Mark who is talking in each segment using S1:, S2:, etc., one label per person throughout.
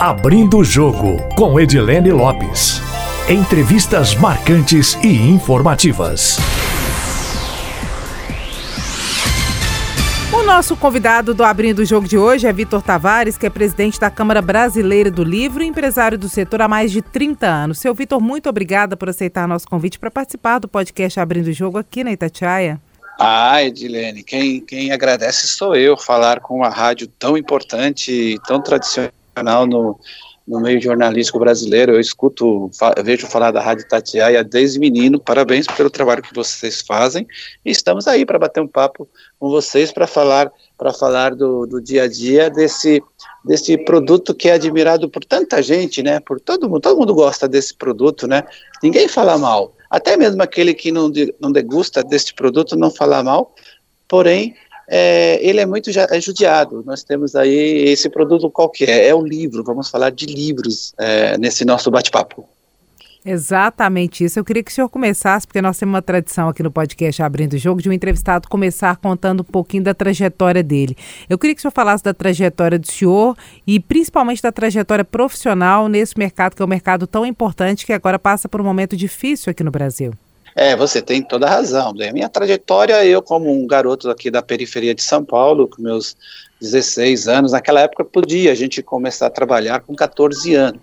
S1: Abrindo o Jogo, com Edilene Lopes. Entrevistas marcantes e informativas.
S2: O nosso convidado do Abrindo o Jogo de hoje é Vitor Tavares, que é presidente da Câmara Brasileira do Livro e empresário do setor há mais de 30 anos. Seu Vitor, muito obrigada por aceitar nosso convite para participar do podcast Abrindo o Jogo aqui na Itatiaia.
S3: Ah, Edilene, quem, quem agradece sou eu, falar com uma rádio tão importante e tão tradicional no, no meio jornalístico brasileiro. Eu escuto, fa vejo falar da Rádio Tatiaia desde menino. Parabéns pelo trabalho que vocês fazem. E estamos aí para bater um papo com vocês para falar para falar do, do dia a dia desse desse produto que é admirado por tanta gente, né? Por todo mundo, todo mundo gosta desse produto, né? Ninguém fala mal. Até mesmo aquele que não, não degusta desse produto não fala mal. Porém, é, ele é muito é judiado. Nós temos aí esse produto qual que é? É o livro, vamos falar de livros é, nesse nosso bate-papo.
S2: Exatamente isso. Eu queria que o senhor começasse, porque nós temos uma tradição aqui no podcast Abrindo o Jogo, de um entrevistado começar contando um pouquinho da trajetória dele. Eu queria que o senhor falasse da trajetória do senhor e principalmente da trajetória profissional nesse mercado, que é um mercado tão importante que agora passa por um momento difícil aqui no Brasil.
S3: É, você tem toda a razão. A minha trajetória, eu como um garoto aqui da periferia de São Paulo, com meus 16 anos, naquela época podia a gente começar a trabalhar com 14 anos,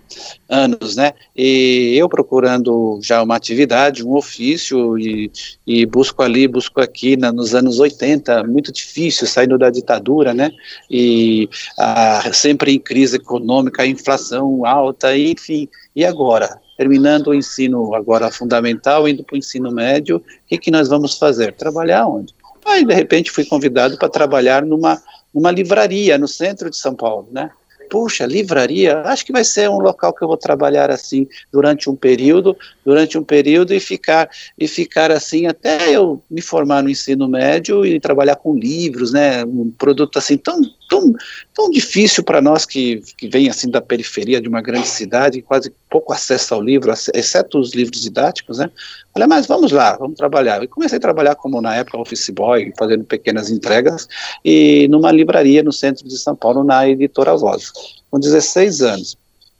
S3: anos né? E eu procurando já uma atividade, um ofício, e, e busco ali, busco aqui, na, nos anos 80, muito difícil, saindo da ditadura, né? E a, sempre em crise econômica, inflação alta, enfim. E agora? Terminando o ensino agora fundamental, indo para o ensino médio, o que, que nós vamos fazer? Trabalhar onde? Aí, de repente, fui convidado para trabalhar numa, numa livraria no centro de São Paulo, né? puxa, livraria, acho que vai ser um local que eu vou trabalhar assim durante um período, durante um período e ficar e ficar assim até eu me formar no ensino médio e trabalhar com livros, né, um produto assim tão tão, tão difícil para nós que, que vem assim da periferia de uma grande cidade, quase pouco acesso ao livro, exceto os livros didáticos, né? Olha, mas vamos lá, vamos trabalhar. E comecei a trabalhar como na época office boy, fazendo pequenas entregas, e numa livraria no centro de São Paulo, na editora Voz, com 16 anos.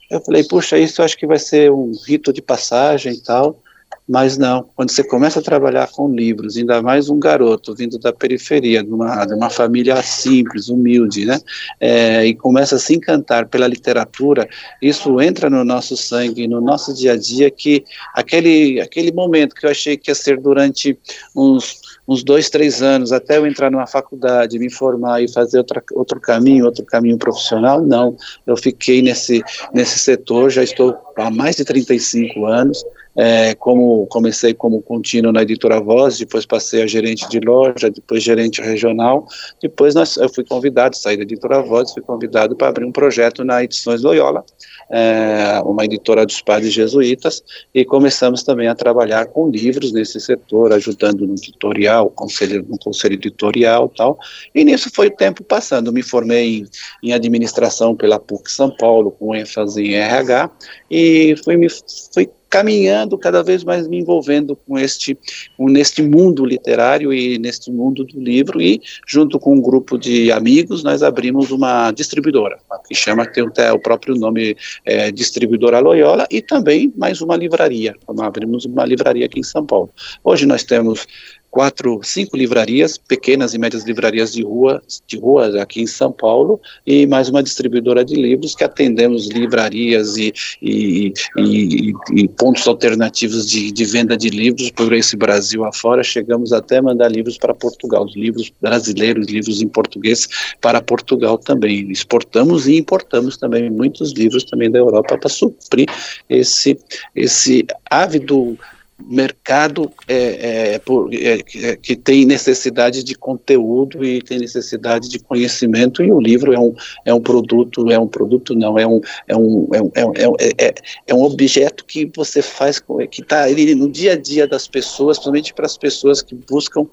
S3: Eu falei, puxa, isso eu acho que vai ser um rito de passagem e tal. Mas não, quando você começa a trabalhar com livros, ainda mais um garoto vindo da periferia, de uma, de uma família simples, humilde, né, é, e começa a se encantar pela literatura, isso entra no nosso sangue, no nosso dia a dia, que aquele, aquele momento que eu achei que ia ser durante uns uns dois, três anos, até eu entrar numa faculdade, me formar e fazer outra, outro caminho, outro caminho profissional, não. Eu fiquei nesse, nesse setor, já estou há mais de 35 anos, é, como comecei como contínuo na editora Voz, depois passei a gerente de loja, depois gerente regional, depois nós, eu fui convidado, saí da editora Voz, fui convidado para abrir um projeto na Edições Loyola, é, uma editora dos padres jesuítas, e começamos também a trabalhar com livros nesse setor, ajudando no editorial, conselho, no conselho editorial tal, e nisso foi o tempo passando, me formei em, em administração pela PUC São Paulo, com ênfase em RH, e fui, me, fui caminhando cada vez mais me envolvendo com este com, neste mundo literário e neste mundo do livro. E junto com um grupo de amigos nós abrimos uma distribuidora que chama tem até o próprio nome é, distribuidora Loyola e também mais uma livraria. Abrimos uma livraria aqui em São Paulo. Hoje nós temos quatro, cinco livrarias, pequenas e médias livrarias de rua, de rua aqui em São Paulo, e mais uma distribuidora de livros que atendemos livrarias e, e, e, e pontos alternativos de, de, venda de livros por esse Brasil afora. Chegamos até a mandar livros para Portugal, livros brasileiros, livros em português para Portugal também. Exportamos e importamos também muitos livros também da Europa para suprir esse, esse ávido mercado é, é, por, é, é, que tem necessidade de conteúdo e tem necessidade de conhecimento e o livro é um, é um produto, é um produto não, é um, é um, é um, é, é, é, é um objeto que você faz, que está no dia a dia das pessoas, principalmente para as pessoas que buscam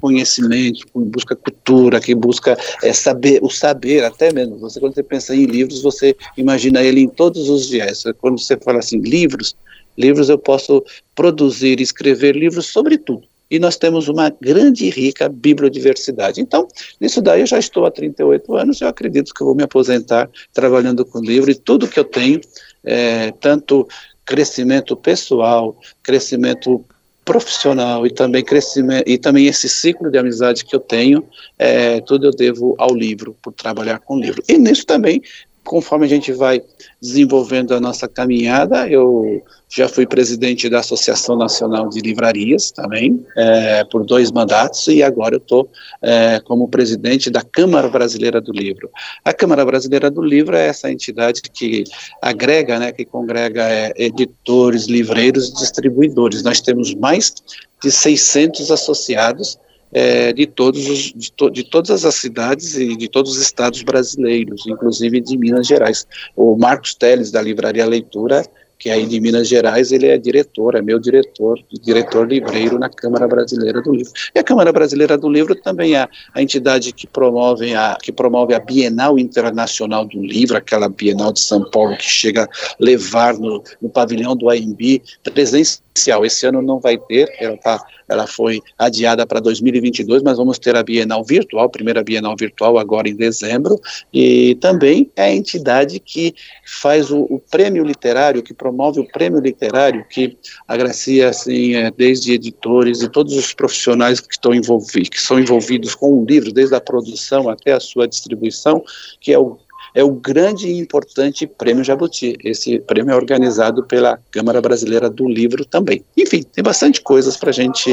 S3: conhecimento, que busca cultura, que busca saber, o saber até mesmo, você quando você pensa em livros, você imagina ele em todos os dias, quando você fala assim, livros, Livros eu posso produzir, escrever livros sobre tudo. e nós temos uma grande e rica bibliodiversidade. Então, nisso daí eu já estou há 38 anos, eu acredito que eu vou me aposentar trabalhando com livro e tudo que eu tenho, é, tanto crescimento pessoal, crescimento profissional e também crescimento e também esse ciclo de amizade que eu tenho, é, tudo eu devo ao livro, por trabalhar com livro. E nisso também conforme a gente vai desenvolvendo a nossa caminhada, eu já fui presidente da Associação Nacional de Livrarias também, é, por dois mandatos, e agora eu estou é, como presidente da Câmara Brasileira do Livro. A Câmara Brasileira do Livro é essa entidade que agrega, né, que congrega é, editores, livreiros e distribuidores. Nós temos mais de 600 associados, é, de, todos os, de, to, de, todas as cidades e de todos os estados brasileiros, inclusive de Minas Gerais. O Marcos Teles, da Livraria Leitura, que aí de Minas Gerais, ele é diretor, é meu diretor, diretor livreiro na Câmara Brasileira do Livro. E a Câmara Brasileira do Livro também é a entidade que promove a, que promove a Bienal Internacional do Livro, aquela Bienal de São Paulo que chega a levar no, no pavilhão do AMB presencial. Esse ano não vai ter, ela, tá, ela foi adiada para 2022, mas vamos ter a Bienal virtual, primeira Bienal virtual agora em dezembro, e também é a entidade que faz o, o prêmio literário, que promove promove o prêmio literário que agracia assim é, desde editores e todos os profissionais que estão envolvidos, que são envolvidos com o livro, desde a produção até a sua distribuição, que é o é o grande e importante Prêmio Jabuti. Esse prêmio é organizado pela Câmara Brasileira do Livro também. Enfim, tem bastante coisas para gente,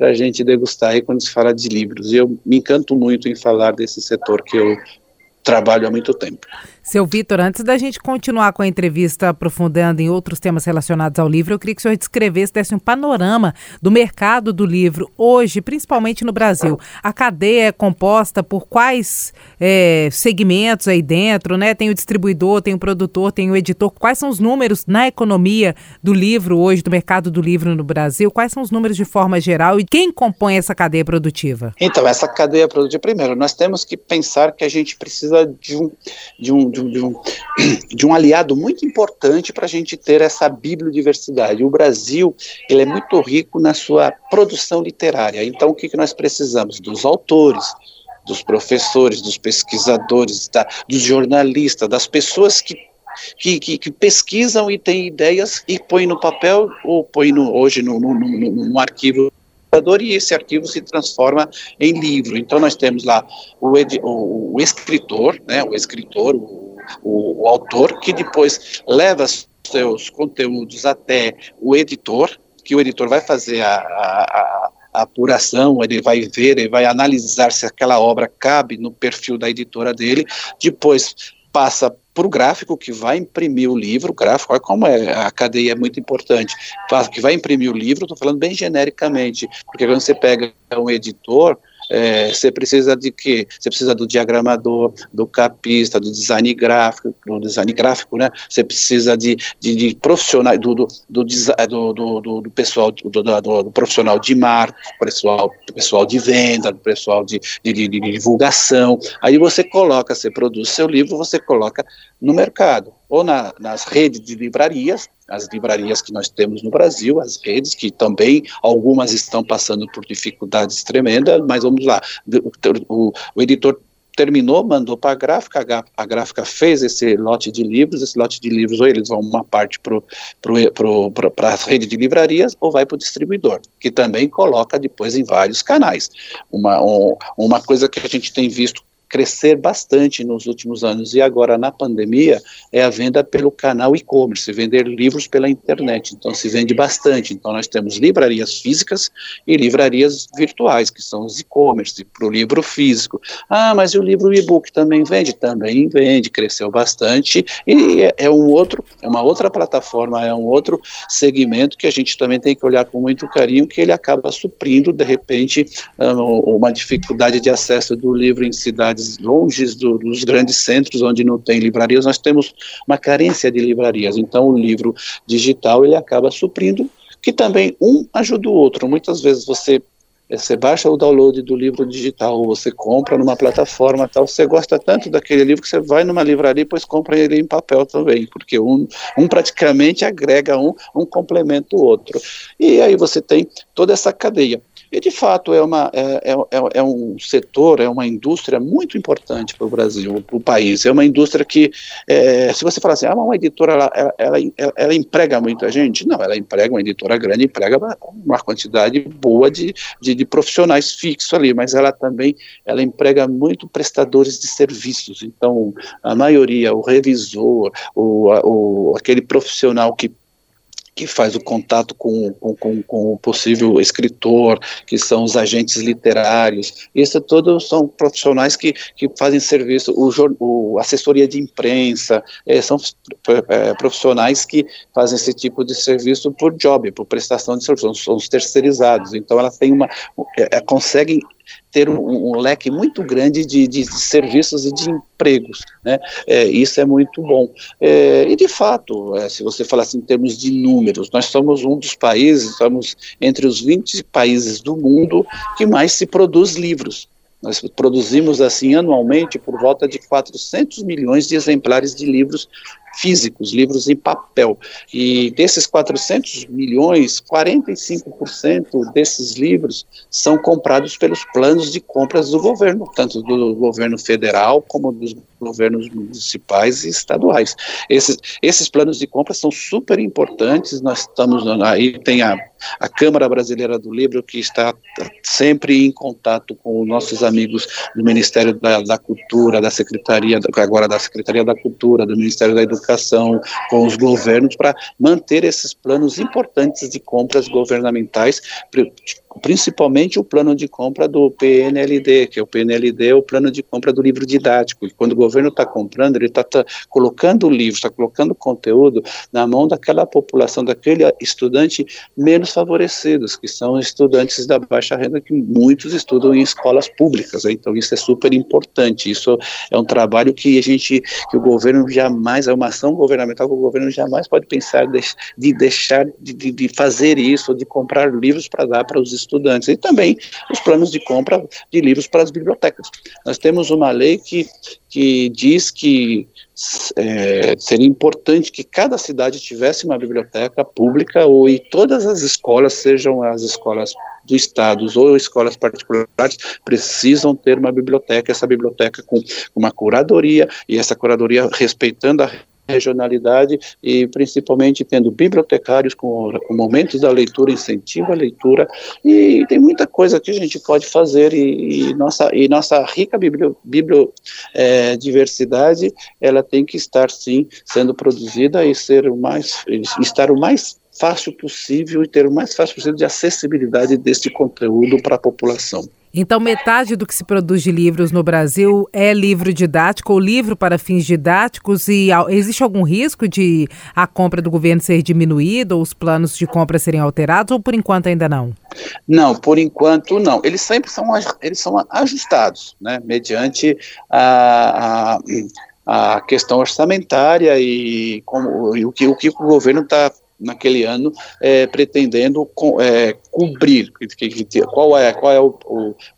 S3: a gente degustar aí quando se fala de livros. E eu me encanto muito em falar desse setor que eu trabalho há muito tempo.
S2: Seu Vitor, antes da gente continuar com a entrevista aprofundando em outros temas relacionados ao livro, eu queria que o senhor descrevesse, desse um panorama do mercado do livro hoje, principalmente no Brasil. A cadeia é composta por quais é, segmentos aí dentro, né? Tem o distribuidor, tem o produtor, tem o editor. Quais são os números na economia do livro hoje, do mercado do livro no Brasil? Quais são os números de forma geral e quem compõe essa cadeia produtiva?
S3: Então, essa cadeia produtiva, primeiro, nós temos que pensar que a gente precisa de um, de um de um, de um, de um aliado muito importante para a gente ter essa bibliodiversidade. O Brasil ele é muito rico na sua produção literária. Então, o que, que nós precisamos? Dos autores, dos professores, dos pesquisadores, da, dos jornalistas, das pessoas que que, que, que, pesquisam e têm ideias e põem no papel ou põem no, hoje no, no, no, no arquivo e esse arquivo se transforma em livro. Então nós temos lá o, o, o escritor, né, o escritor, o, o, o autor, que depois leva seus conteúdos até o editor, que o editor vai fazer a, a, a apuração, ele vai ver, ele vai analisar se aquela obra cabe no perfil da editora dele, depois passa para o gráfico que vai imprimir o livro, o gráfico, olha como é, a cadeia é muito importante, que vai imprimir o livro, estou falando bem genericamente, porque quando você pega um editor, é, você precisa de quê? Você precisa do diagramador, do capista, do design gráfico, do design gráfico, né? Você precisa de, de, de do, do, do, do, do, do pessoal, do, do, profissional de marketing, pessoal, pessoal de venda, do pessoal de, de, de, de divulgação. Aí você coloca, você produz seu livro, você coloca no mercado, ou na, nas redes de livrarias, as livrarias que nós temos no Brasil, as redes que também algumas estão passando por dificuldades tremendas, mas vamos lá, o, o editor terminou, mandou para a gráfica, a gráfica fez esse lote de livros, esse lote de livros ou eles vão uma parte para a rede de livrarias ou vai para o distribuidor, que também coloca depois em vários canais. Uma, um, uma coisa que a gente tem visto crescer bastante nos últimos anos e agora na pandemia é a venda pelo canal e-commerce, vender livros pela internet. Então se vende bastante. Então nós temos livrarias físicas e livrarias virtuais, que são os e-commerce para o livro físico. Ah, mas e o livro e-book também vende? Também vende, cresceu bastante e é, é um outro, é uma outra plataforma, é um outro segmento que a gente também tem que olhar com muito carinho, que ele acaba suprindo de repente ah, uma dificuldade de acesso do livro em cidades cidades longe do, dos grandes centros, onde não tem livrarias, nós temos uma carência de livrarias. Então, o livro digital ele acaba suprindo, que também um ajuda o outro. Muitas vezes você você baixa o download do livro digital, ou você compra numa plataforma tal, você gosta tanto daquele livro que você vai numa livraria e depois compra ele em papel também, porque um, um praticamente agrega um, um complementa o outro. E aí você tem toda essa cadeia. E, de fato, é, uma, é, é, é, é um setor, é uma indústria muito importante para o Brasil, para o país. É uma indústria que, é, se você falar assim, ah, uma editora, ela, ela, ela, ela, emprega muita gente? Não, ela emprega, uma editora grande, emprega uma quantidade boa de, de, de profissionais fixos ali, mas ela também, ela emprega muito prestadores de serviços. Então, a maioria, o revisor, o, o, aquele profissional que que faz o contato com, com, com, o possível escritor, que são os agentes literários. Isso tudo são profissionais que, que fazem serviço, o, o assessoria de imprensa, é, são é, profissionais que fazem esse tipo de serviço por job, por prestação de serviço, são os terceirizados. Então, ela tem uma, é, conseguem ter um, um leque muito grande de, de, serviços e de empregos, né? É, isso é muito bom. É, e de fato, é, se você falar assim em termos de números, nós somos um dos países, estamos entre os 20 países do mundo que mais se produz livros. Nós produzimos assim anualmente por volta de 400 milhões de exemplares de livros físicos, livros em papel. E desses 400 milhões, 45% desses livros são comprados pelos planos de compras do governo, tanto do governo federal como dos governos municipais e estaduais. Esses, esses planos de compra são super importantes, nós estamos, aí tem a, a Câmara Brasileira do Livro, que está sempre em contato com os nossos amigos do Ministério da, da Cultura, da Secretaria, agora da Secretaria da Cultura, do Ministério da Educação, com os governos, para manter esses planos importantes de compras governamentais, principalmente o plano de compra do PNLD, que é o PNLD é o plano de compra do livro didático, e quando o governo está comprando, ele está tá colocando o livro, está colocando conteúdo na mão daquela população, daquele estudante menos favorecidos, que são estudantes da baixa renda, que muitos estudam em escolas públicas, né? então isso é super importante, isso é um trabalho que a gente, que o governo jamais, é uma ação governamental que o governo jamais pode pensar de, de deixar de, de fazer isso, de comprar livros para dar para os estudantes, e também os planos de compra de livros para as bibliotecas. Nós temos uma lei que, que diz que é, seria importante que cada cidade tivesse uma biblioteca pública ou e todas as escolas, sejam as escolas do Estado ou escolas particulares, precisam ter uma biblioteca, essa biblioteca com uma curadoria, e essa curadoria respeitando a regionalidade e principalmente tendo bibliotecários com, com momentos da leitura, incentiva a leitura e tem muita coisa que a gente pode fazer e, e nossa, e nossa rica bibliodiversidade é, ela tem que estar sim sendo produzida e ser o mais, estar o mais fácil possível e ter o mais fácil possível de acessibilidade deste conteúdo para a população.
S2: Então, metade do que se produz de livros no Brasil é livro didático ou livro para fins didáticos e existe algum risco de a compra do governo ser diminuída ou os planos de compra serem alterados ou por enquanto ainda não?
S3: Não, por enquanto não. Eles sempre são, eles são ajustados, né, mediante a, a, a questão orçamentária e, como, e o, que, o que o governo está naquele ano é, pretendendo é, cobrir qual é qual é o,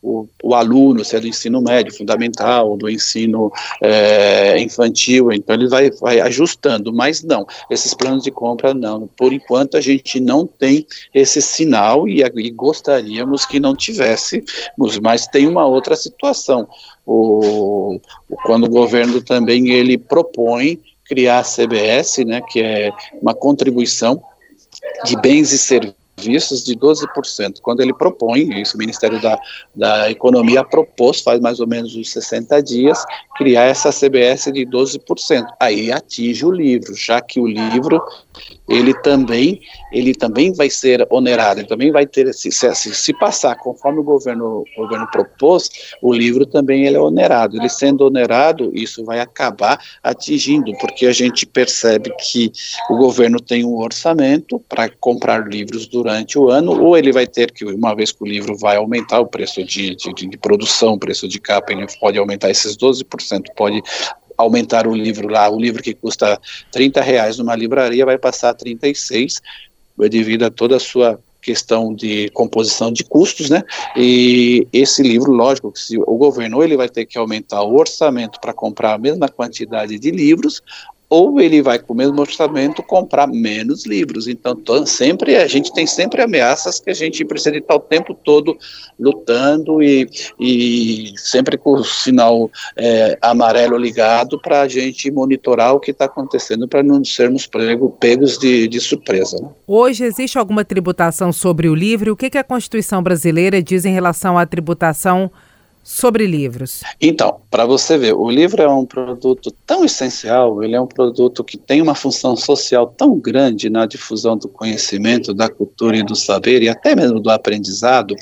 S3: o, o, aluno se é do ensino médio fundamental do ensino é, infantil então ele vai, vai ajustando mas não esses planos de compra não. Por enquanto a gente não tem esse sinal e, e gostaríamos que não tivéssemos mas tem uma outra situação. O, quando o governo também ele propõe criar a CBS, né, que é uma contribuição de bens e serviços vistos de 12%. Quando ele propõe, isso o Ministério da, da Economia propôs, faz mais ou menos uns 60 dias, criar essa CBS de 12%. Aí atinge o livro, já que o livro, ele também, ele também vai ser onerado, ele também vai ter, se, se, se passar conforme o governo, o governo propôs, o livro também ele é onerado. Ele sendo onerado, isso vai acabar atingindo, porque a gente percebe que o governo tem um orçamento para comprar livros durante durante o ano, ou ele vai ter que, uma vez que o livro vai aumentar o preço de, de, de produção, o preço de capa, ele pode aumentar esses 12%, pode aumentar o livro lá, o livro que custa 30 reais numa livraria vai passar a 36, devido a toda a sua questão de composição de custos, né? E esse livro, lógico, se o governo ele vai ter que aumentar o orçamento para comprar a mesma quantidade de livros, ou ele vai com o mesmo orçamento comprar menos livros. Então, sempre a gente tem sempre ameaças que a gente precisa estar o tempo todo lutando e, e sempre com o sinal é, amarelo ligado para a gente monitorar o que está acontecendo para não sermos prego, pegos de, de surpresa. Né?
S2: Hoje existe alguma tributação sobre o livro? O que, que a Constituição brasileira diz em relação à tributação sobre livros?
S3: Então, para você ver, o livro é um produto tão essencial, ele é um produto que tem uma função social tão grande na difusão do conhecimento, da cultura e do saber, e até mesmo do aprendizado,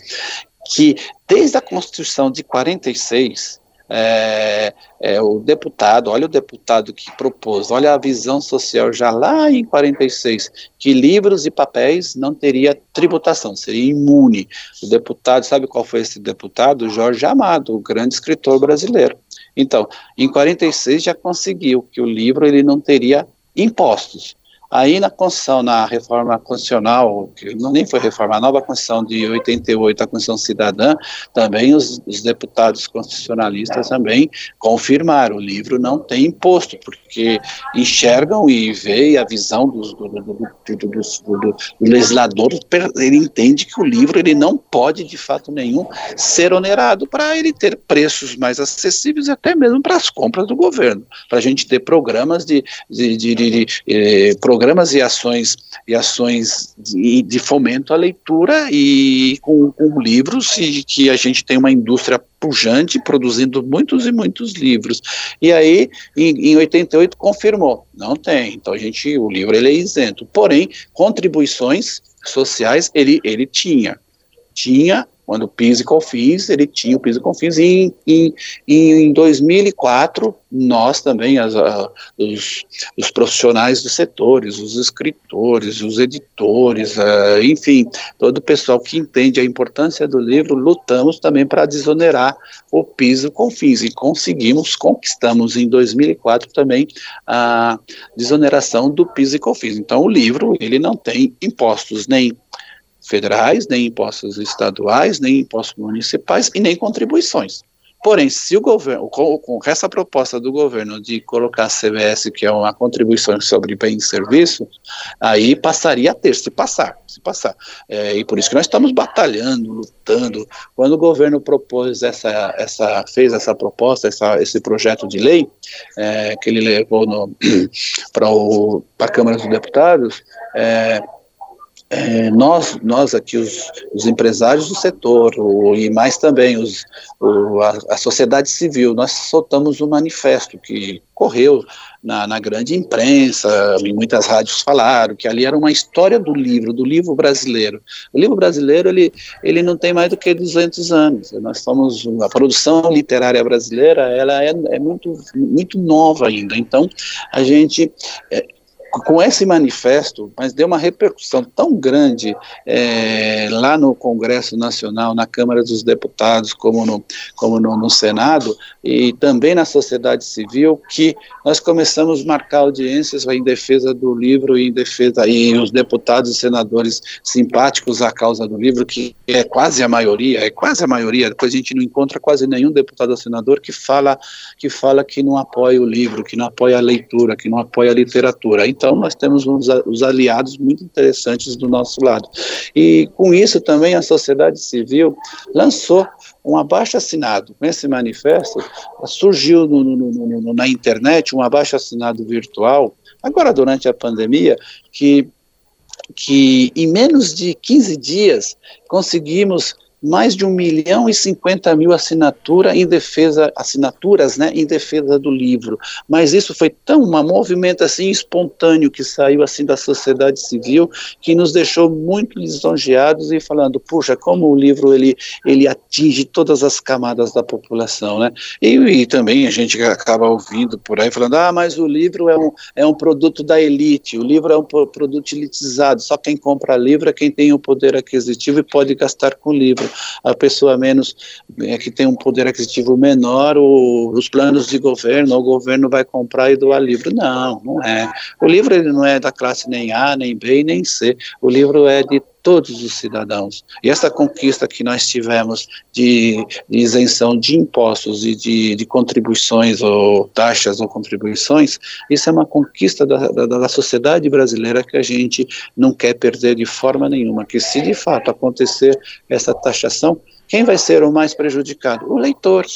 S3: que desde a Constituição de 46, é, é, o deputado, olha o deputado que propôs, olha a visão social já lá em 46, que livros e papéis não teria tributação, seria imune. O deputado, sabe qual foi esse deputado? Jorge Amado, o grande escritor brasileiro. Então, em 46 já conseguiu que o livro ele não teria impostos. Aí na Constituição, na reforma constitucional, que não nem foi reforma, a nova Constituição de 88, a Constituição Cidadã, também os, os deputados constitucionalistas também confirmaram, o livro não tem imposto, porque enxergam e veem a visão do, do, do, do, legislador, ele entende que o livro ele não pode, de fato nenhum, ser onerado para ele ter preços mais acessíveis, até mesmo para as compras do governo, para a gente ter programas de, de, de, de, de eh, programas e ações e ações de, de fomento à leitura e com, com, livros e que a gente tem uma indústria pujante produzindo muitos e muitos livros. E aí, em, em 88 confirmou, não tem. Então a gente, o livro ele é isento. Porém, contribuições sociais ele ele tinha tinha quando o PIS e COFINS, ele tinha o PIS e COFINS, e em, em, em 2004, nós também, as, a, os, os, profissionais dos setores, os escritores, os editores, a, enfim, todo o pessoal que entende a importância do livro, lutamos também para desonerar o PIS e COFINS, e conseguimos, conquistamos em 2004 também a desoneração do PIS e COFINS. Então, o livro, ele não tem impostos nem federais, nem impostos estaduais, nem impostos municipais e nem contribuições. Porém, se o governo, com, com, essa proposta do governo de colocar a CBS, que é uma contribuição sobre bem e serviço, aí passaria a ter, se passar, se passar. É, e por isso que nós estamos batalhando, lutando. Quando o governo propôs essa, essa fez essa proposta, essa, esse projeto de lei, é, que ele levou para a Câmara dos Deputados, é, é, nós, nós aqui, os, os, empresários do setor, o, e mais também os, o, a, a, sociedade civil, nós soltamos um manifesto que correu na, na, grande imprensa, muitas rádios falaram que ali era uma história do livro, do livro brasileiro. O livro brasileiro, ele, ele não tem mais do que 200 anos. Nós somos, a produção literária brasileira, ela é, é muito, muito nova ainda. Então, a gente... É, com esse manifesto, mas deu uma repercussão tão grande é, lá no Congresso Nacional, na Câmara dos Deputados, como no, como no, no, Senado, e também na sociedade civil, que nós começamos a marcar audiências em defesa do livro e em defesa, e os deputados e senadores simpáticos à causa do livro, que é quase a maioria, é quase a maioria, depois a gente não encontra quase nenhum deputado ou senador que fala que, fala que não apoia o livro, que não apoia a leitura, que não apoia a literatura. Então, então, nós temos uns, os aliados muito interessantes do nosso lado. E com isso também a sociedade civil lançou um abaixo assinado. Com esse manifesto, surgiu no, no, no, na internet um abaixo assinado virtual, agora durante a pandemia, que que em menos de 15 dias conseguimos mais de um milhão e cinquenta mil assinatura em defesa, assinaturas né, em defesa do livro. Mas isso foi tão um movimento assim espontâneo que saiu assim da sociedade civil que nos deixou muito lisonjeados e falando, puxa, como o livro ele, ele atinge todas as camadas da população, né? E, e também a gente acaba ouvindo por aí falando, ah, mas o livro é um, é um produto da elite, o livro é um produto elitizado, só quem compra livro é quem tem o poder aquisitivo e pode gastar com livro a pessoa menos é, que tem um poder aquisitivo menor, o, os planos de governo, o governo vai comprar e doar livro. Não, não é. O livro ele não é da classe nem A, nem B nem C. O livro é de todos os cidadãos. E essa conquista que nós tivemos de, de isenção de impostos e de, de, contribuições ou taxas ou contribuições, isso é uma conquista da, da, da sociedade brasileira que a gente não quer perder de forma nenhuma. Que se de fato acontecer essa taxação, quem vai ser o mais prejudicado? O leitor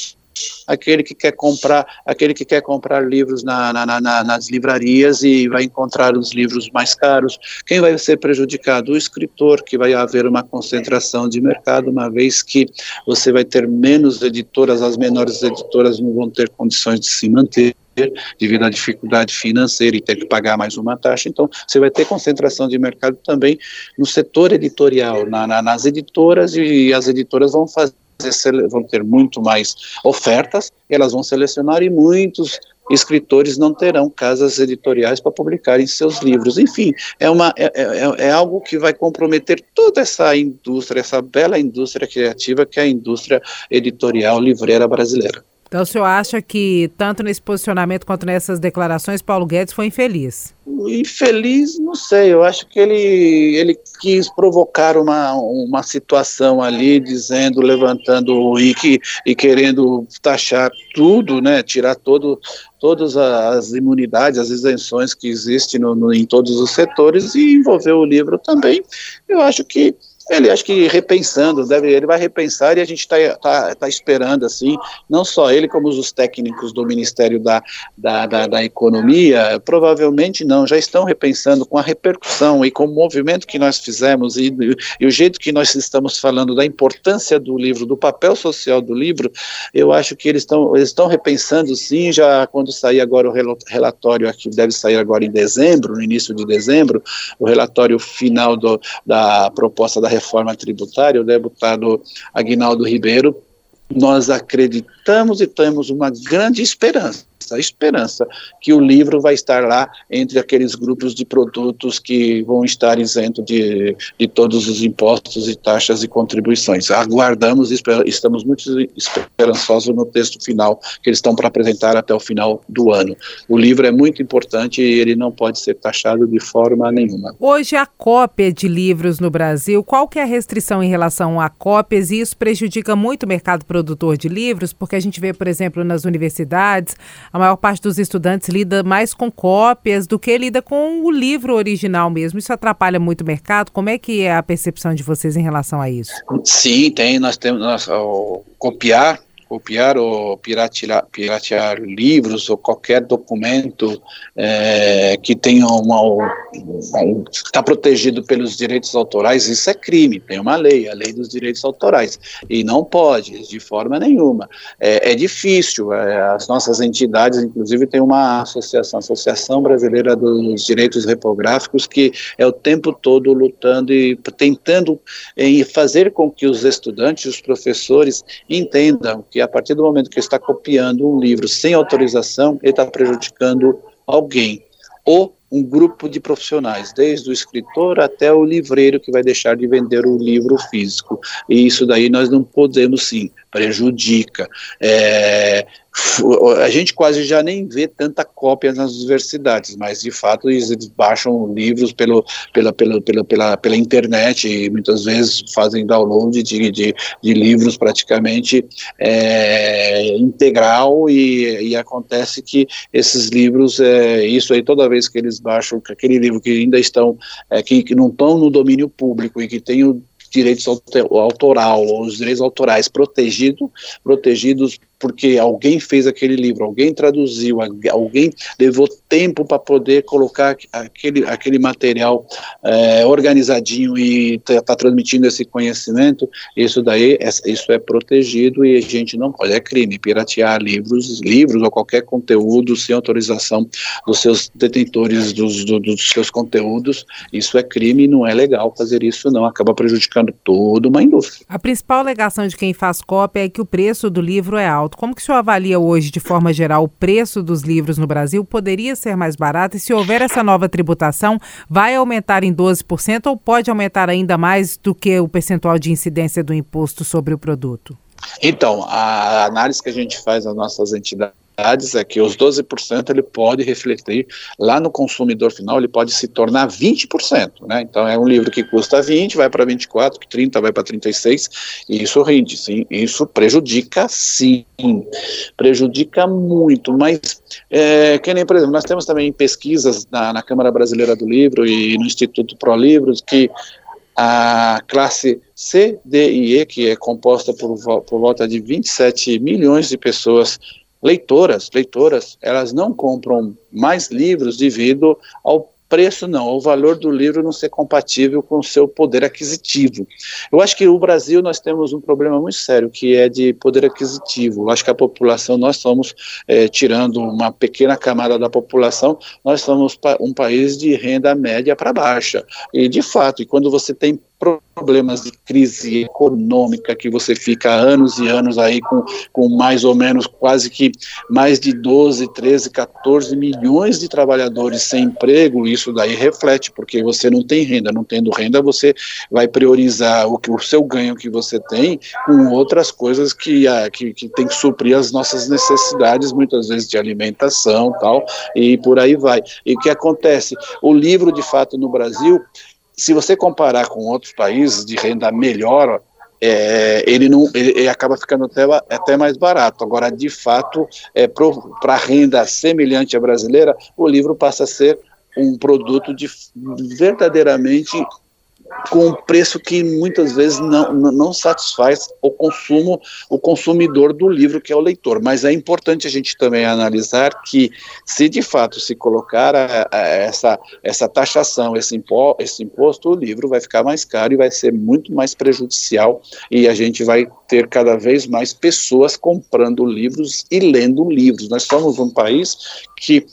S3: aquele que quer comprar, aquele que quer comprar livros na, na, na, nas livrarias e vai encontrar os livros mais caros. Quem vai ser prejudicado? O escritor, que vai haver uma concentração de mercado, uma vez que você vai ter menos editoras, as menores editoras não vão ter condições de se manter devido à dificuldade financeira e ter que pagar mais uma taxa. Então, você vai ter concentração de mercado também no setor editorial, na, na, nas editoras, e as editoras vão fazer vão ter muito mais ofertas, elas vão selecionar e muitos escritores não terão casas editoriais para publicarem seus livros. Enfim, é, uma, é, é, é, algo que vai comprometer toda essa indústria, essa bela indústria criativa que é a indústria editorial livreira brasileira.
S2: Então o senhor acha que, tanto nesse posicionamento quanto nessas declarações, Paulo Guedes foi infeliz?
S3: Infeliz, não sei, eu acho que ele, ele quis provocar uma, uma situação ali, dizendo, levantando e, que, e querendo taxar tudo, né, tirar todo, todas as imunidades, as isenções que existem no, no, em todos os setores e envolver o livro também. Eu acho que ele acho que repensando, deve, ele vai repensar e a gente está tá, tá esperando assim, não só ele como os técnicos do Ministério da, da, da, da, Economia, provavelmente não, já estão repensando com a repercussão e com o movimento que nós fizemos e, e o jeito que nós estamos falando da importância do livro, do papel social do livro, eu acho que eles estão eles estão repensando sim, já quando sair agora o relatório aqui, deve sair agora em dezembro, no início de dezembro, o relatório final do, da proposta da reforma tributária, o deputado Aguinaldo Ribeiro, nós acreditamos e temos uma grande esperança a esperança que o livro vai estar lá entre aqueles grupos de produtos que vão estar isentos de, de todos os impostos e taxas e contribuições. Aguardamos estamos muito esperançosos no texto final que eles estão para apresentar até o final do ano. O livro é muito importante e ele não pode ser taxado de forma nenhuma.
S2: Hoje a cópia de livros no Brasil, qual é a restrição em relação a cópias e isso prejudica muito o mercado produtor de livros, porque a gente vê, por exemplo, nas universidades, a maior parte dos estudantes lida mais com cópias do que lida com o livro original mesmo. Isso atrapalha muito o mercado? Como é que é a percepção de vocês em relação a isso?
S3: Sim, tem. Nós temos nós, copiar copiar ou piratear, piratear livros ou qualquer documento é, que tenha uma está protegido pelos direitos autorais, isso é crime, tem uma lei, a lei dos direitos autorais, e não pode, de forma nenhuma. É, é difícil, é, as nossas entidades, inclusive, tem uma associação, Associação Brasileira dos Direitos Repográficos, que é o tempo todo lutando e tentando em fazer com que os estudantes, os professores entendam que a partir do momento que está copiando um livro sem autorização, ele está prejudicando alguém. Ou um grupo de profissionais, desde o escritor até o livreiro que vai deixar de vender o livro físico. E isso daí nós não podemos sim, prejudica. É, a gente quase já nem vê tanta cópia nas universidades, mas de fato eles, baixam livros pelo, pela, pela, pela, pela, pela internet e muitas vezes fazem download de, de, de livros praticamente é, integral e, e, acontece que esses livros, é, isso aí toda vez que eles baixam aquele livro que ainda estão, é, que, que não estão no domínio público e que tem o direitos autoral, os direitos autorais protegido, protegidos porque alguém fez aquele livro, alguém traduziu, alguém levou tempo para poder colocar aquele, aquele material é, organizadinho e está tá transmitindo esse conhecimento, isso daí é, isso é protegido e a gente não pode, é crime, piratear livros, livros ou qualquer conteúdo sem autorização dos seus detentores dos, do, dos seus conteúdos, isso é crime e não é legal fazer isso não, acaba prejudicando toda uma indústria.
S2: A principal alegação de quem faz cópia é que o preço do livro é alto Como que o senhor avalia hoje, de forma geral, o preço dos livros no Brasil? Poderia ser mais barato? E se houver essa nova tributação, vai aumentar em 12% ou pode aumentar ainda mais do que o percentual de incidência do imposto sobre o produto?
S3: Então, a análise que a gente faz nas nossas entidades é que os 12% ele pode refletir lá no consumidor final, ele pode se tornar 20%, né? Então é um livro que custa 20, vai para 24, 30 vai para 36, e isso rende, sim, isso prejudica sim, prejudica muito, mas é, que nem, por exemplo, nós temos também pesquisas na, na Câmara Brasileira do Livro e no Instituto Pro Livros que a classe C, D e E, que é composta por, por volta de 27 milhões de pessoas leitoras, leitoras, elas não compram mais livros devido ao preço não, o valor do livro não ser compatível com o seu poder aquisitivo. Eu acho que o Brasil nós temos um problema muito sério, que é de poder aquisitivo. Eu acho que a população, nós somos, é, tirando uma pequena camada da população, nós somos um país de renda média para baixa. E, de fato, e quando você tem problemas de crise econômica que você fica anos e anos aí com, com mais ou menos quase que mais de 12, 13, 14 milhões de trabalhadores sem emprego, isso daí reflete, porque você não tem renda, não tendo renda você vai priorizar o, que, o seu ganho que você tem com outras coisas que, a, que, que tem que suprir as nossas necessidades, muitas vezes de alimentação tal, e por aí vai. E o que acontece? O livro, de fato, no Brasil, se você comparar com outros países de renda melhor, é, ele não ele, acaba ficando até, até mais barato. Agora, de fato, é, para renda semelhante à brasileira, o livro passa a ser um produto de, verdadeiramente com um preço que muitas vezes não, não satisfaz o consumo, o consumidor do livro, que é o leitor. Mas é importante a gente também analisar que, se de fato se colocar a, a essa, essa taxação, esse, impo, esse imposto, o livro vai ficar mais caro e vai ser muito mais prejudicial, e a gente vai ter cada vez mais pessoas comprando livros e lendo livros. Nós somos um país que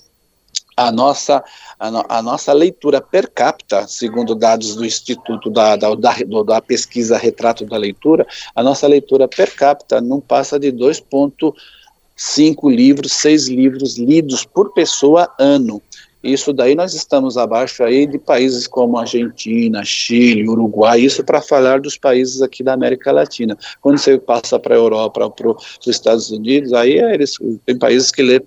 S3: a nossa, a, no, a, nossa leitura per capita, segundo dados do Instituto da, da, da, da, pesquisa Retrato da Leitura, a nossa leitura per capita não passa de 2,5 livros, 6 livros lidos por pessoa ano. Isso daí nós estamos abaixo aí de países como Argentina, Chile, Uruguai, isso para falar dos países aqui da América Latina. Quando você passa para a Europa, para os Estados Unidos, aí eles tem países que lê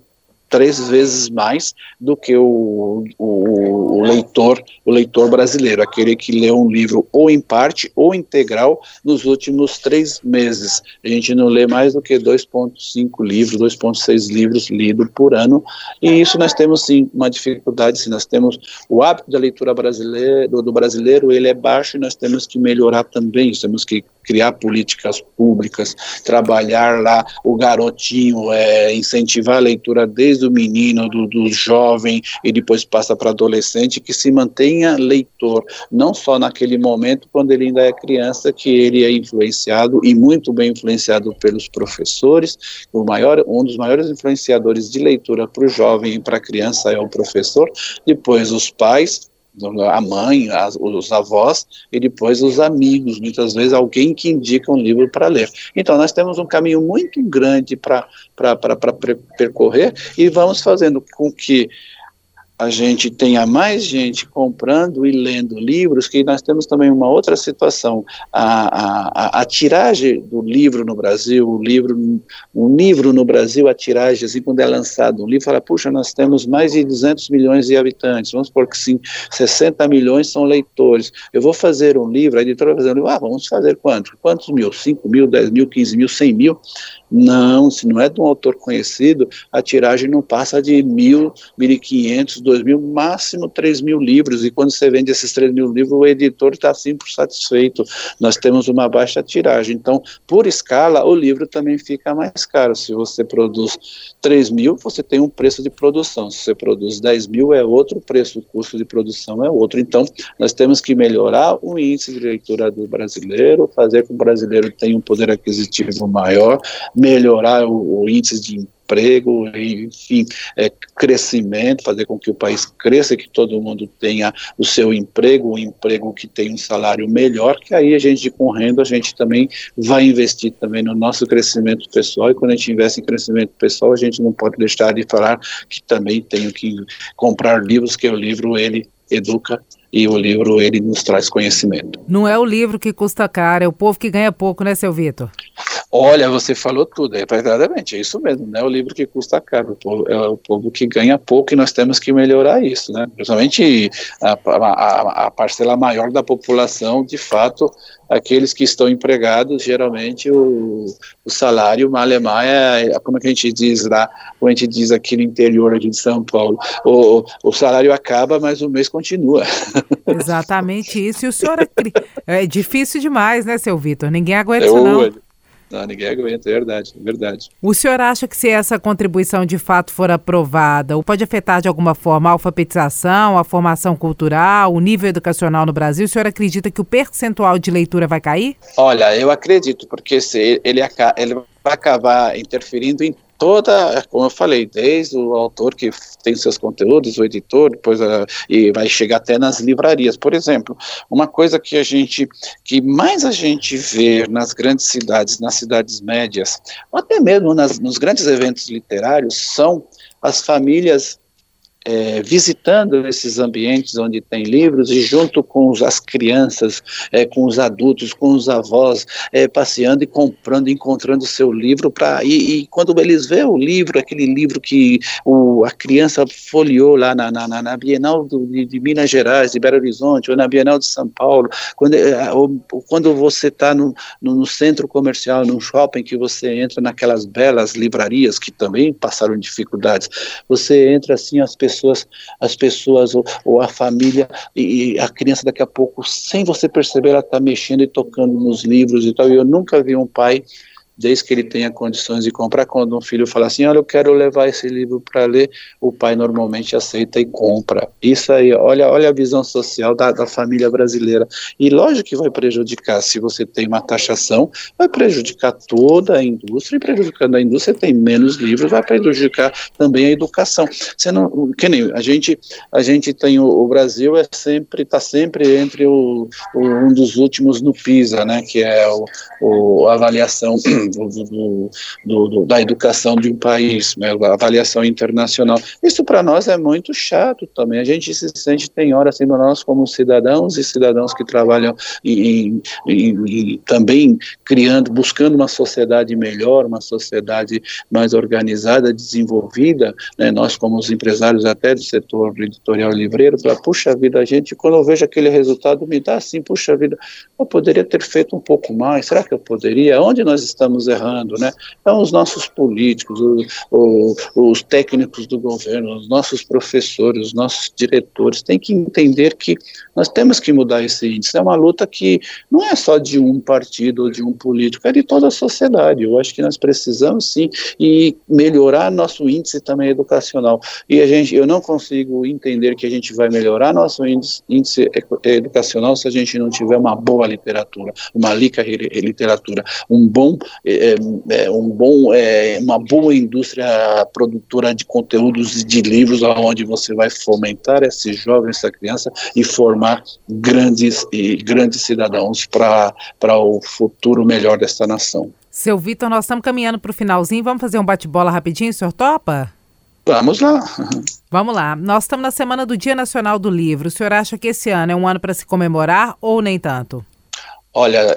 S3: três vezes mais do que o, o, o, leitor o leitor brasileiro, aquele que lê um livro ou em parte ou integral nos últimos três meses. A gente não lê mais do que 2,5 livros, 2,6 livros lidos por ano, e isso nós temos sim uma dificuldade, se nós temos o hábito da leitura brasileira, do, do brasileiro, ele é baixo e nós temos que melhorar também, temos que criar políticas públicas, trabalhar lá o garotinho, é, incentivar a leitura desde o menino, do, do jovem e depois passa para adolescente, que se mantenha leitor, não só naquele momento quando ele ainda é criança, que ele é influenciado e muito bem influenciado pelos professores. O maior, um dos maiores influenciadores de leitura para o jovem e para a criança é o professor, depois os pais, a mãe, as, os avós e depois os amigos, muitas vezes alguém que indica um livro para ler. Então nós temos um caminho muito grande para percorrer e vamos fazendo com que a gente tenha mais gente comprando e lendo livros, que nós temos também uma outra situação. A, a, a tiragem do livro no Brasil, o livro, um livro no Brasil, a tiragem, assim, quando é lançado um livro, fala, puxa, nós temos mais de 200 milhões de habitantes, vamos supor que sim, 60 milhões são leitores. Eu vou fazer um livro, a editora vai dizer, ah, vamos fazer quantos? Quantos mil? 5 mil, 10 mil, 15 mil, 100 mil? Não, se não é de um autor conhecido, a tiragem não passa de mil, mil e quinhentos, dois mil, máximo três mil livros, e quando você vende esses três mil livros, o editor está sempre satisfeito. Nós temos uma baixa tiragem, então, por escala, o livro também fica mais caro. Se você produz três mil, você tem um preço de produção. Se você produz dez mil, é outro preço, o custo de produção é outro. Então, nós temos que melhorar o índice de leitura do brasileiro, fazer com que o brasileiro tenha um poder aquisitivo maior, melhorar o, o índice de emprego, enfim, é, crescimento, fazer com que o país cresça, que todo mundo tenha o seu emprego, um emprego que tenha um salário melhor, que aí a gente com renda, a gente também vai investir também no nosso crescimento pessoal, e quando a gente investe em crescimento pessoal, a gente não pode deixar de falar que também tenho que comprar livros, que o livro, ele educa e o livro ele nos traz conhecimento.
S2: Não é o livro que custa caro, é o povo que ganha pouco, né, seu Vitor?
S3: Olha, você falou tudo, é verdadeiramente, é isso mesmo, não é o livro que custa caro, é o povo que ganha pouco e nós temos que melhorar isso, né? Principalmente a, a, a parcela maior da população, de fato, aqueles que estão empregados, geralmente o, o salário malemar é, como é que a gente diz lá, como a gente diz aqui no interior aqui de São Paulo, o, o salário acaba, mas o mês continua.
S2: Exatamente isso, e o senhor é, é difícil demais, né, seu Vitor? Ninguém aguenta isso não.
S3: Não, ninguém aguenta, é verdade, é verdade.
S2: O senhor acha que se essa contribuição de fato for aprovada, o pode afetar de alguma forma a alfabetização, a formação cultural, o nível educacional no Brasil? O senhor acredita que o percentual de leitura vai cair?
S3: Olha, eu acredito, porque se ele, ele vai acabar interferindo em toda, como eu falei, desde o autor que tem seus conteúdos, o editor, depois uh, e vai chegar até nas livrarias. Por exemplo, uma coisa que a gente, que mais a gente vê nas grandes cidades, nas cidades médias, ou até mesmo nas, nos grandes eventos literários, são as famílias é, visitando esses ambientes onde tem livros e junto com os, as crianças, é, com os adultos, com os avós, é, passeando e comprando, encontrando seu livro para e, e, quando eles vê o livro, aquele livro que o, a criança folheou lá na, na, na Bienal do, de, de, Minas Gerais, de Belo Horizonte, ou na Bienal de São Paulo, quando, é, ou, quando você está no, no, no centro comercial, num shopping, que você entra naquelas belas livrarias que também passaram dificuldades, você entra assim, as pessoas pessoas, as pessoas ou, ou a família e, a criança daqui a pouco, sem você perceber, ela está mexendo e tocando nos livros e tal. E eu nunca vi um pai desde que ele tenha condições de comprar. Quando um filho fala assim, olha, eu quero levar esse livro para ler, o pai normalmente aceita e compra. Isso aí, olha, olha a visão social da, da família brasileira. E lógico que vai prejudicar, se você tem uma taxação, vai prejudicar toda a indústria, e prejudicando a indústria tem menos livros, vai prejudicar também a educação. Você não, que nem a gente, a gente tem o, o Brasil é sempre, está sempre entre o, o, um dos últimos no PISA, né, que é o, o a avaliação do, do, do, da educação de um país, né, avaliação internacional. Isso para nós é muito chato também. A gente se sente, tem hora assim, nós como cidadãos e cidadãos que trabalham e, também criando, buscando uma sociedade melhor, uma sociedade mais organizada, desenvolvida, né, nós como os empresários até do setor editorial livreiro, para puxa vida, a gente, quando eu vejo aquele resultado, me dá assim, puxa vida, eu poderia ter feito um pouco mais, será que eu poderia? Onde nós estamos estamos errando, né? Então, os nossos políticos, os, os técnicos do governo, os nossos professores, os nossos diretores têm que entender que nós temos que mudar esse índice. É uma luta que não é só de um partido ou de um político, é de toda a sociedade. Eu acho que nós precisamos sim e melhorar nosso índice também educacional. E a gente, eu não consigo entender que a gente vai melhorar nosso índice, índice educacional se a gente não tiver uma boa literatura, uma rica literatura, um bom é, é, um bom, é, uma boa indústria produtora de conteúdos e de livros, onde você vai fomentar esse jovem, essa criança e formar grandes e grandes cidadãos para o futuro melhor desta nação.
S2: Seu Vitor, nós estamos caminhando para o finalzinho. Vamos fazer um bate-bola rapidinho, senhor topa?
S3: Vamos lá.
S2: Vamos lá. Nós estamos na semana do Dia Nacional do Livro. O senhor acha que esse ano é um ano para se comemorar ou nem tanto?
S3: Olha,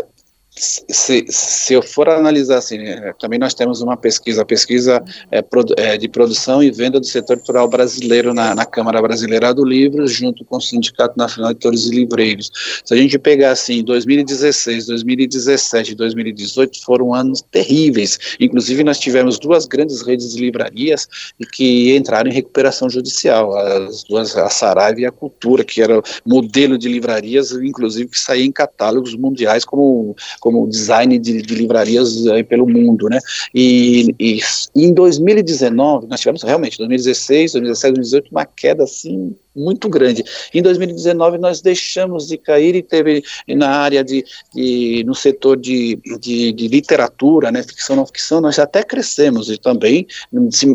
S3: se, se eu for analisar assim, é, também nós temos uma pesquisa, pesquisa é, é, de produção e venda do setor cultural brasileiro na, na, Câmara Brasileira do Livro, junto com o Sindicato Nacional de Editores e Livreiros. Se a gente pegar assim, 2016, 2017 e 2018 foram anos terríveis. Inclusive nós tivemos duas grandes redes de livrarias que entraram em recuperação judicial, as duas, a Saraiva e a Cultura, que era modelo de livrarias, inclusive que saía em catálogos mundiais como como design de, de livrarias aí pelo mundo, né? E, e, em 2019, nós tivemos realmente, 2016, 2017, 2018, uma queda assim muito grande. Em 2019 nós deixamos de cair e teve na área de, de no setor de, de, de, literatura, né, ficção não ficção, nós até crescemos e também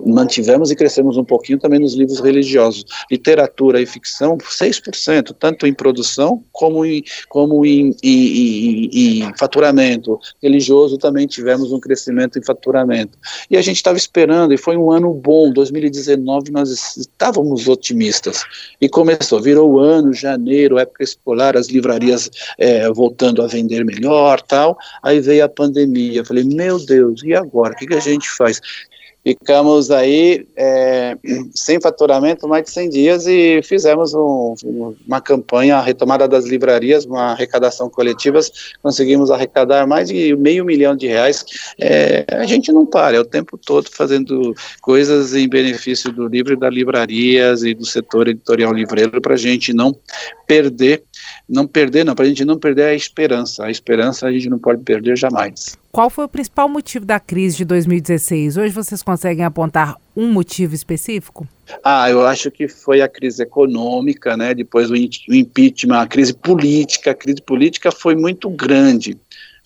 S3: mantivemos e crescemos um pouquinho também nos livros religiosos. Literatura e ficção, 6%, tanto em produção como em, como em, em, em, em faturamento. Religioso também tivemos um crescimento em faturamento. E a gente estava esperando, e foi um ano bom, 2019 nós estávamos otimistas E começou, virou o ano, janeiro, época escolar, as livrarias é, voltando a vender melhor, tal. Aí veio a pandemia. Falei, meu Deus, e agora? O que, que a gente faz? Ficamos aí é, sem faturamento mais de 100 dias e fizemos um, uma campanha, a retomada das livrarias, uma arrecadação coletiva, conseguimos arrecadar mais de meio milhão de reais. É, a gente não para, é o tempo todo fazendo coisas em benefício do livro e das livrarias e do setor editorial livreiro para a gente não perder, não perder não, para a gente não perder a esperança. A esperança a gente não pode perder jamais.
S2: Qual foi o principal motivo da crise de 2016? Hoje vocês conseguem apontar um motivo específico?
S3: Ah, eu acho que foi a crise econômica, né? Depois o impeachment, a crise política. A crise política foi muito grande.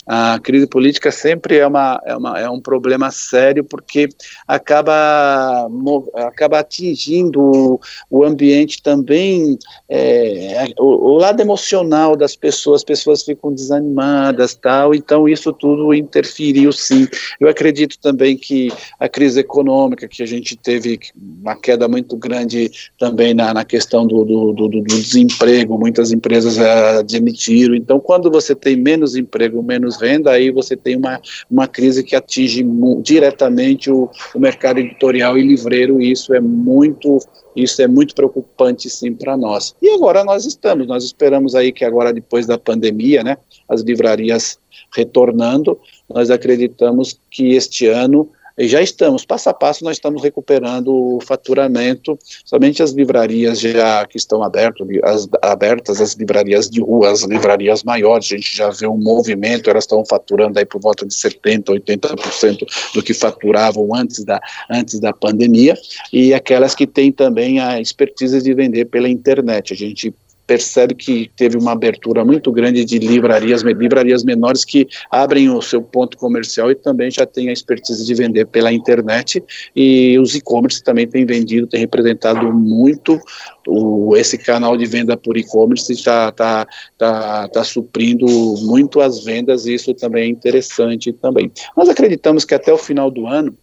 S3: A crise política sempre é, uma, é, uma, é um problema sério porque acaba, acaba atingindo o, o ambiente também, é, o, o, lado emocional das pessoas, as pessoas ficam desanimadas, tal, então isso tudo interferiu sim. Eu acredito também que a crise econômica, que a gente teve uma queda muito grande também na, na questão do, do, do, do desemprego, muitas empresas é, admitiram, então quando você tem menos emprego, menos menos renda, aí você tem uma, uma crise que atinge diretamente o, o mercado editorial e livreiro, e isso é muito isso é muito preocupante sim para nós. E agora nós estamos, nós esperamos aí que agora depois da pandemia, né, as livrarias retornando, nós acreditamos que este ano e já estamos, passo a passo, nós estamos recuperando o faturamento, somente as livrarias já que estão abertas, as, abertas, as livrarias de rua, as livrarias maiores, a gente já vê um movimento, elas estão faturando aí por volta de 70%, 80% do que faturavam antes da, antes da pandemia, e aquelas que têm também a expertise de vender pela internet. A gente percebe que teve uma abertura muito grande de livrarias, livrarias menores que abrem o seu ponto comercial e também já tem a expertise de vender pela internet e os e-commerce também têm vendido, têm representado muito o, esse canal de venda por e-commerce está tá, tá, tá suprindo muito as vendas e isso também é interessante também. Nós acreditamos que até o final do ano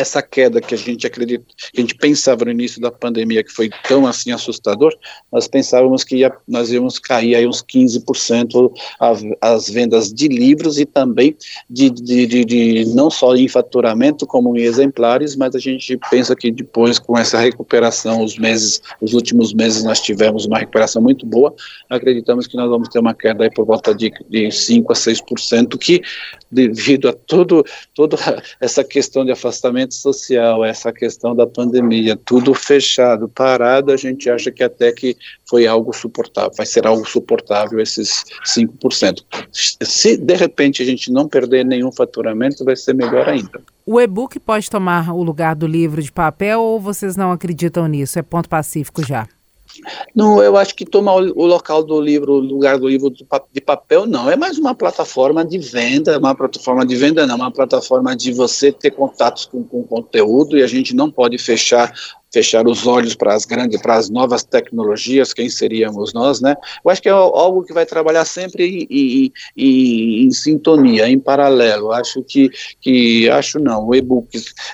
S3: essa queda que a gente acredita, que a gente pensava no início da pandemia, que foi tão assim assustador, nós pensávamos que ia, nós íamos cair aí uns 15% as, as vendas de livros e também de, de, de, de, não só em faturamento como em exemplares, mas a gente pensa que depois com essa recuperação, os meses, os últimos meses nós tivemos uma recuperação muito boa, acreditamos que nós vamos ter uma queda aí por volta de, de 5 a 6%, que devido a todo, toda essa questão de afastamento social, essa questão da pandemia, tudo fechado, parado, a gente acha que até que foi algo suportável, vai ser algo suportável esses 5%. Se de repente a gente não perder nenhum faturamento, vai ser melhor ainda.
S2: O e-book pode tomar o lugar do livro de papel ou vocês não acreditam nisso? É ponto pacífico já?
S3: Não, eu acho que tomar o, local do livro, o lugar do livro de papel, não. É mais uma plataforma de venda, uma plataforma de venda, não, uma plataforma de você ter contatos com, com conteúdo e a gente não pode fechar fechar os olhos para as grandes, para as novas tecnologias, quem seríamos nós, né? Eu acho que é algo que vai trabalhar sempre em, em, em sintonia, em paralelo. Acho que, que acho não, o e-book,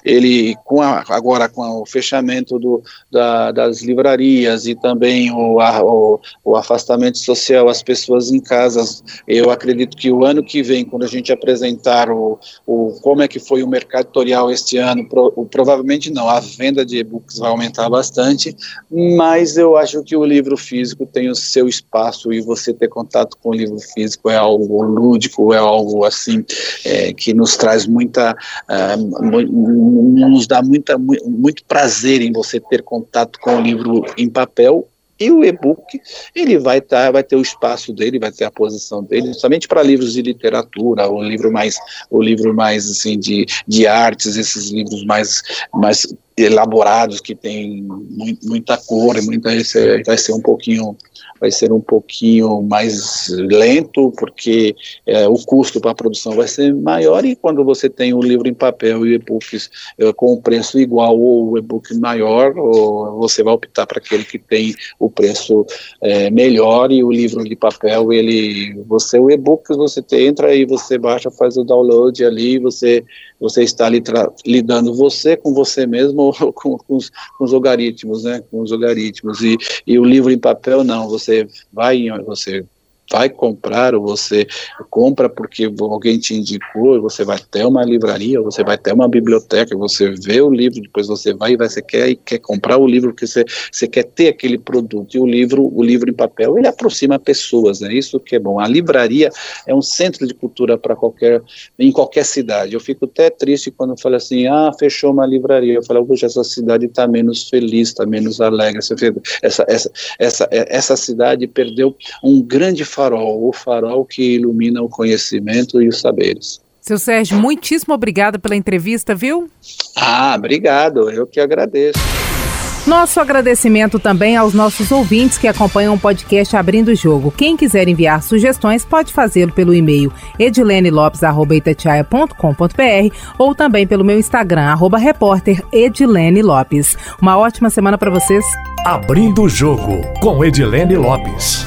S3: ele com a, agora com o fechamento do, da, das livrarias e também o, a, o, o, afastamento social, as pessoas em casas, eu acredito que o ano que vem, quando a gente apresentar o, o como é que foi o mercado editorial este ano, pro, provavelmente não, a venda de e-books vai aumentar bastante, mas eu acho que o livro físico tem o seu espaço e você ter contato com o livro físico é algo lúdico, é algo assim é, que nos traz muita, uh, nos dá muita, muito prazer em você ter contato com o livro em papel e o e-book, ele vai tá, vai ter o espaço dele, vai ter a posição dele, somente para livros de literatura, o livro mais, o livro mais assim de, de artes, esses livros mais, mais elaborados que tem muita cor, muita vai ser um pouquinho vai ser um pouquinho mais lento, porque é, o custo para a produção vai ser maior, e quando você tem o livro em papel e e-books é, com o preço igual ou o e-book maior, ou você vai optar para aquele que tem o preço é, melhor, e o livro de papel, ele, você, o e-book, você entra e você baixa, faz o download ali, você, você está ali lidando você com você mesmo, com, com, os, com, os, logaritmos, né? Com os logaritmos. E, e o livro em papel, não. Você vai, você vai comprar ou você compra porque alguém te indicou, você vai ter uma livraria, você vai ter uma biblioteca, você vê o livro, depois você vai e você quer e quer comprar o livro porque você, você quer ter aquele produto. E o livro, o livro em papel, ele aproxima pessoas, é isso que é bom. A livraria é um centro de cultura para qualquer em qualquer cidade. Eu fico até triste quando fala assim: "Ah, fechou uma livraria". Eu falo: "Puxa, essa cidade está menos feliz, está menos alegre". Essa essa essa essa cidade perdeu um grande farol, o farol que ilumina o conhecimento e os saberes.
S2: Seu Sérgio, muitíssimo obrigado pela entrevista, viu?
S3: Ah, obrigado, eu que agradeço.
S2: Nosso agradecimento também aos nossos ouvintes que acompanham o podcast Abrindo o Jogo. Quem quiser enviar sugestões pode fazê-lo pelo e-mail edilenelopes.com.br ou também pelo meu Instagram, arroba repórter Edilene Lopes. Uma ótima semana para vocês.
S1: Abrindo o Jogo com Edilene Lopes.